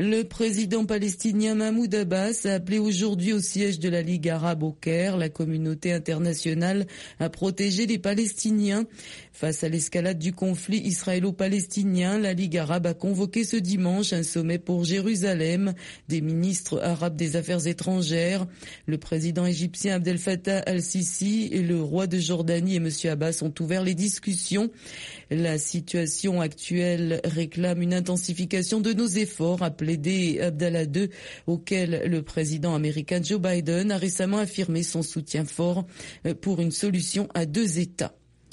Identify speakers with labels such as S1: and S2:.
S1: Le président palestinien Mahmoud Abbas a appelé aujourd'hui au siège de la Ligue arabe au Caire la communauté internationale à protéger les Palestiniens. Face à l'escalade du conflit israélo-palestinien, la Ligue arabe a convoqué ce dimanche un sommet pour Jérusalem des ministres arabes des Affaires étrangères. Le président égyptien Abdel Fattah al-Sisi et le roi de Jordanie et M. Abbas ont ouvert les discussions. La situation actuelle réclame une intensification de nos efforts, plaidé Abdallah II, auquel le président américain Joe Biden a récemment affirmé son soutien fort pour une solution à deux États.